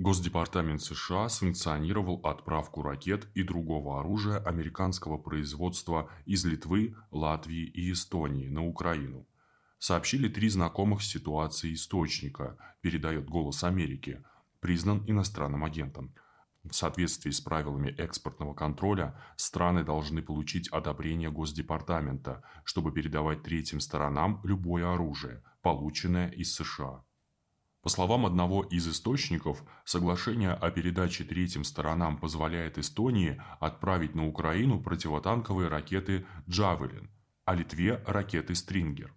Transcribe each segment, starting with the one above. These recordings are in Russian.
Госдепартамент США санкционировал отправку ракет и другого оружия американского производства из Литвы, Латвии и Эстонии на Украину. Сообщили три знакомых с ситуацией источника, передает «Голос Америки», признан иностранным агентом. В соответствии с правилами экспортного контроля, страны должны получить одобрение Госдепартамента, чтобы передавать третьим сторонам любое оружие, полученное из США. По словам одного из источников, соглашение о передаче третьим сторонам позволяет Эстонии отправить на Украину противотанковые ракеты «Джавелин», а Литве – ракеты «Стрингер».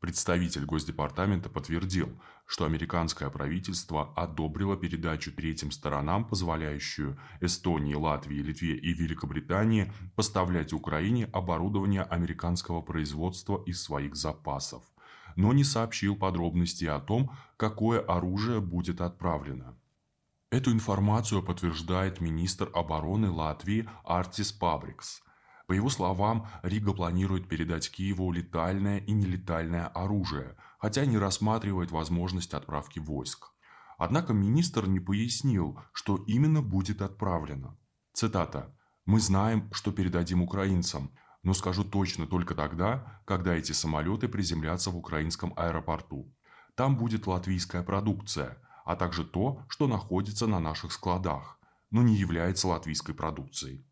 Представитель Госдепартамента подтвердил, что американское правительство одобрило передачу третьим сторонам, позволяющую Эстонии, Латвии, Литве и Великобритании поставлять Украине оборудование американского производства из своих запасов но не сообщил подробностей о том, какое оружие будет отправлено. Эту информацию подтверждает министр обороны Латвии Артис Пабрикс. По его словам, Рига планирует передать Киеву летальное и нелетальное оружие, хотя не рассматривает возможность отправки войск. Однако министр не пояснил, что именно будет отправлено. Цитата. «Мы знаем, что передадим украинцам, но скажу точно только тогда, когда эти самолеты приземлятся в украинском аэропорту. Там будет латвийская продукция, а также то, что находится на наших складах, но не является латвийской продукцией.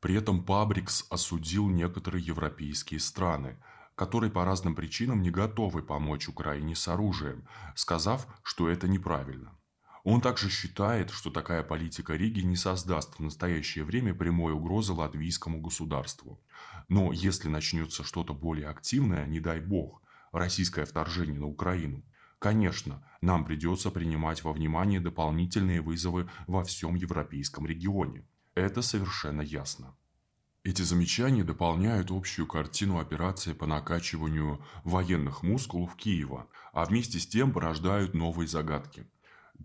При этом Пабрикс осудил некоторые европейские страны, которые по разным причинам не готовы помочь Украине с оружием, сказав, что это неправильно. Он также считает, что такая политика Риги не создаст в настоящее время прямой угрозы латвийскому государству. Но если начнется что-то более активное, не дай бог, российское вторжение на Украину, конечно, нам придется принимать во внимание дополнительные вызовы во всем европейском регионе. Это совершенно ясно. Эти замечания дополняют общую картину операции по накачиванию военных мускулов Киева, а вместе с тем порождают новые загадки –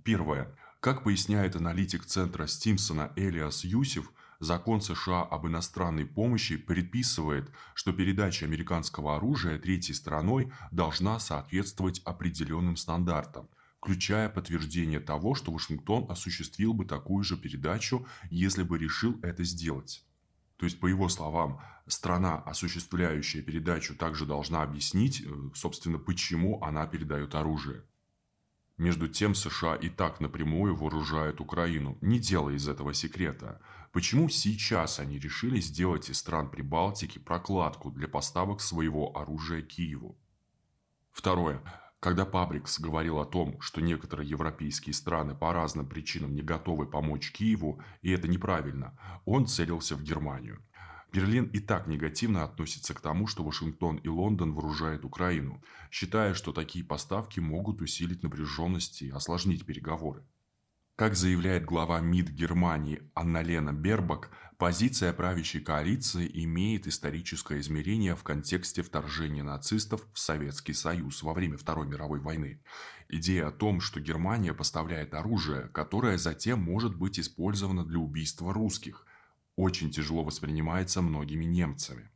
Первое. Как поясняет аналитик центра Стимсона Элиас Юсиф, закон США об иностранной помощи предписывает, что передача американского оружия третьей стороной должна соответствовать определенным стандартам, включая подтверждение того, что Вашингтон осуществил бы такую же передачу, если бы решил это сделать. То есть, по его словам, страна, осуществляющая передачу, также должна объяснить, э, собственно, почему она передает оружие. Между тем США и так напрямую вооружают Украину, не делая из этого секрета. Почему сейчас они решили сделать из стран Прибалтики прокладку для поставок своего оружия Киеву? Второе. Когда Пабрикс говорил о том, что некоторые европейские страны по разным причинам не готовы помочь Киеву, и это неправильно, он целился в Германию. Берлин и так негативно относится к тому, что Вашингтон и Лондон вооружают Украину, считая, что такие поставки могут усилить напряженность и осложнить переговоры. Как заявляет глава МИД Германии Анна-Лена Бербак, позиция правящей коалиции имеет историческое измерение в контексте вторжения нацистов в Советский Союз во время Второй мировой войны. Идея о том, что Германия поставляет оружие, которое затем может быть использовано для убийства русских, очень тяжело воспринимается многими немцами.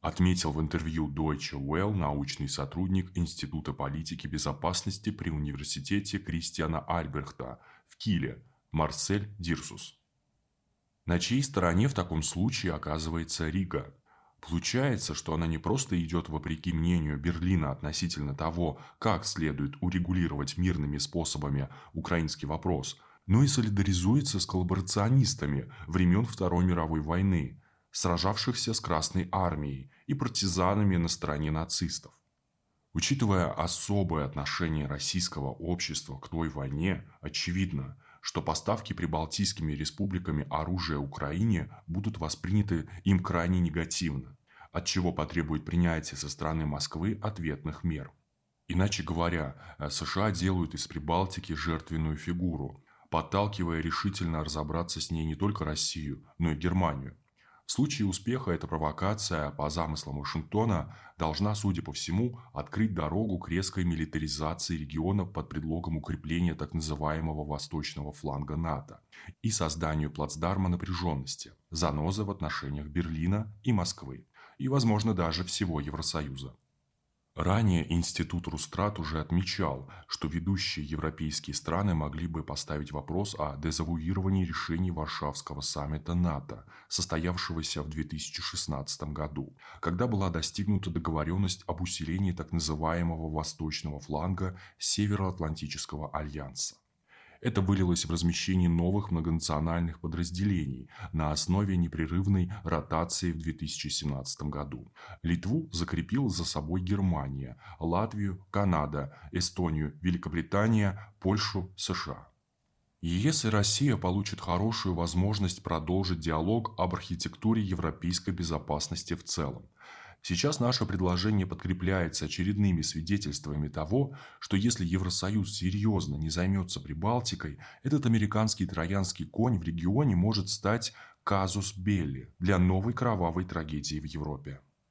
Отметил в интервью Deutsche Welle научный сотрудник Института политики безопасности при университете Кристиана Альбрехта в Киле Марсель Дирсус. На чьей стороне в таком случае оказывается Рига? Получается, что она не просто идет вопреки мнению Берлина относительно того, как следует урегулировать мирными способами украинский вопрос – но и солидаризуется с коллаборационистами времен Второй мировой войны, сражавшихся с Красной армией и партизанами на стороне нацистов. Учитывая особое отношение российского общества к той войне, очевидно, что поставки прибалтийскими республиками оружия Украине будут восприняты им крайне негативно, от чего потребует принятия со стороны Москвы ответных мер. Иначе говоря, США делают из Прибалтики жертвенную фигуру, подталкивая решительно разобраться с ней не только Россию, но и Германию. В случае успеха эта провокация, по замыслам Вашингтона, должна, судя по всему, открыть дорогу к резкой милитаризации региона под предлогом укрепления так называемого восточного фланга НАТО и созданию плацдарма напряженности, заноза в отношениях Берлина и Москвы, и, возможно, даже всего Евросоюза. Ранее Институт Рустрат уже отмечал, что ведущие европейские страны могли бы поставить вопрос о дезавуировании решений Варшавского саммита НАТО, состоявшегося в 2016 году, когда была достигнута договоренность об усилении так называемого восточного фланга Североатлантического альянса. Это вылилось в размещение новых многонациональных подразделений на основе непрерывной ротации в 2017 году. Литву закрепила за собой Германия, Латвию, Канада, Эстонию, Великобритания, Польшу, США. ЕС и Россия получат хорошую возможность продолжить диалог об архитектуре европейской безопасности в целом. Сейчас наше предложение подкрепляется очередными свидетельствами того, что если Евросоюз серьезно не займется Прибалтикой, этот американский троянский конь в регионе может стать казус белли для новой кровавой трагедии в Европе.